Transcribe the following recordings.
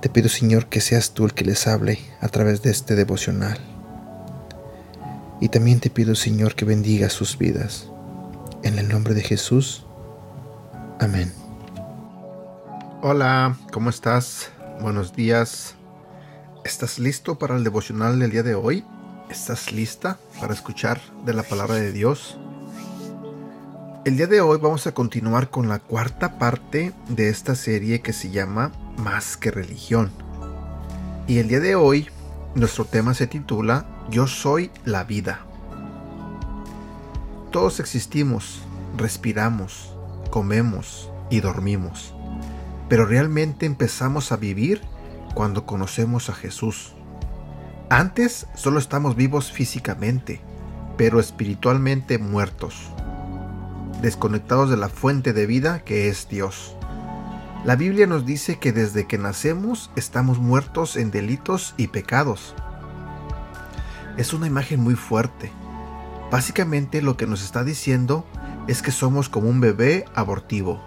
Te pido, Señor, que seas tú el que les hable a través de este devocional. Y también te pido, Señor, que bendiga sus vidas. En el nombre de Jesús. Amén. Hola, ¿cómo estás? Buenos días. ¿Estás listo para el devocional del día de hoy? ¿Estás lista para escuchar de la palabra de Dios? El día de hoy vamos a continuar con la cuarta parte de esta serie que se llama Más que religión. Y el día de hoy nuestro tema se titula Yo soy la vida. Todos existimos, respiramos, comemos y dormimos pero realmente empezamos a vivir cuando conocemos a Jesús. Antes solo estamos vivos físicamente, pero espiritualmente muertos, desconectados de la fuente de vida que es Dios. La Biblia nos dice que desde que nacemos estamos muertos en delitos y pecados. Es una imagen muy fuerte. Básicamente lo que nos está diciendo es que somos como un bebé abortivo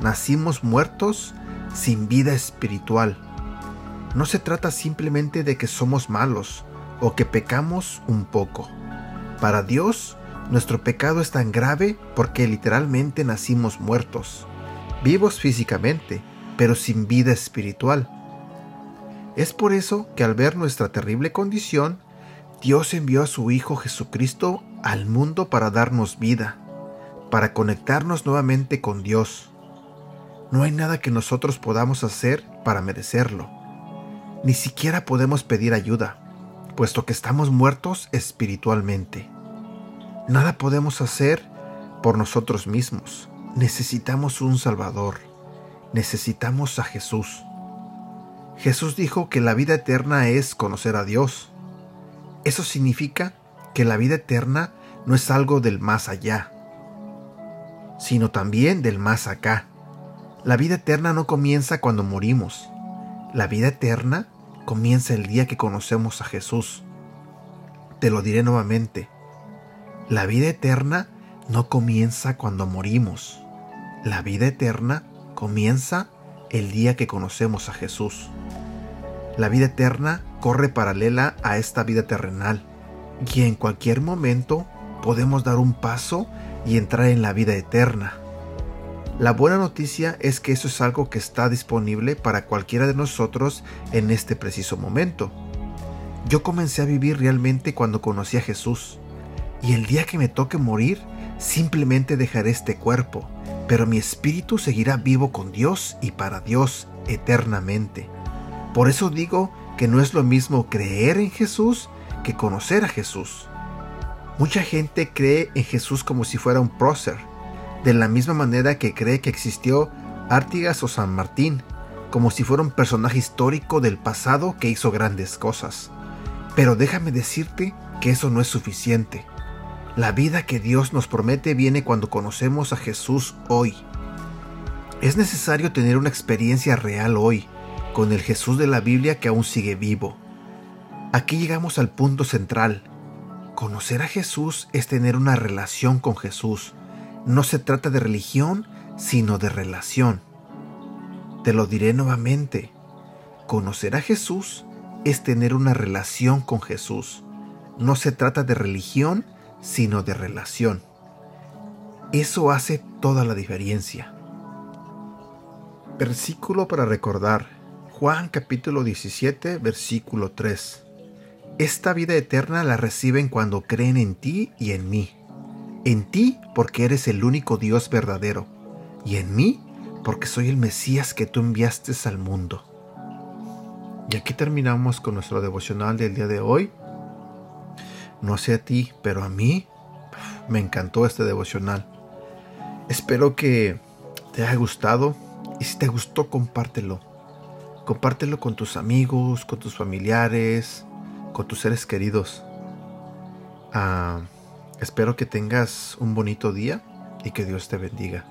nacimos muertos sin vida espiritual. No se trata simplemente de que somos malos o que pecamos un poco. Para Dios, nuestro pecado es tan grave porque literalmente nacimos muertos, vivos físicamente, pero sin vida espiritual. Es por eso que al ver nuestra terrible condición, Dios envió a su Hijo Jesucristo al mundo para darnos vida, para conectarnos nuevamente con Dios. No hay nada que nosotros podamos hacer para merecerlo. Ni siquiera podemos pedir ayuda, puesto que estamos muertos espiritualmente. Nada podemos hacer por nosotros mismos. Necesitamos un Salvador. Necesitamos a Jesús. Jesús dijo que la vida eterna es conocer a Dios. Eso significa que la vida eterna no es algo del más allá, sino también del más acá. La vida eterna no comienza cuando morimos. La vida eterna comienza el día que conocemos a Jesús. Te lo diré nuevamente. La vida eterna no comienza cuando morimos. La vida eterna comienza el día que conocemos a Jesús. La vida eterna corre paralela a esta vida terrenal y en cualquier momento podemos dar un paso y entrar en la vida eterna. La buena noticia es que eso es algo que está disponible para cualquiera de nosotros en este preciso momento. Yo comencé a vivir realmente cuando conocí a Jesús, y el día que me toque morir, simplemente dejaré este cuerpo, pero mi espíritu seguirá vivo con Dios y para Dios eternamente. Por eso digo que no es lo mismo creer en Jesús que conocer a Jesús. Mucha gente cree en Jesús como si fuera un prócer, de la misma manera que cree que existió Artigas o San Martín, como si fuera un personaje histórico del pasado que hizo grandes cosas. Pero déjame decirte que eso no es suficiente. La vida que Dios nos promete viene cuando conocemos a Jesús hoy. Es necesario tener una experiencia real hoy, con el Jesús de la Biblia que aún sigue vivo. Aquí llegamos al punto central. Conocer a Jesús es tener una relación con Jesús, no se trata de religión, sino de relación. Te lo diré nuevamente. Conocer a Jesús es tener una relación con Jesús. No se trata de religión, sino de relación. Eso hace toda la diferencia. Versículo para recordar. Juan capítulo 17, versículo 3. Esta vida eterna la reciben cuando creen en ti y en mí en ti porque eres el único Dios verdadero, y en mí porque soy el Mesías que tú enviaste al mundo. Y aquí terminamos con nuestro devocional del día de hoy. No sé a ti, pero a mí me encantó este devocional. Espero que te haya gustado y si te gustó compártelo. Compártelo con tus amigos, con tus familiares, con tus seres queridos. Ah, espero que tengas un bonito día y que Dios te bendiga.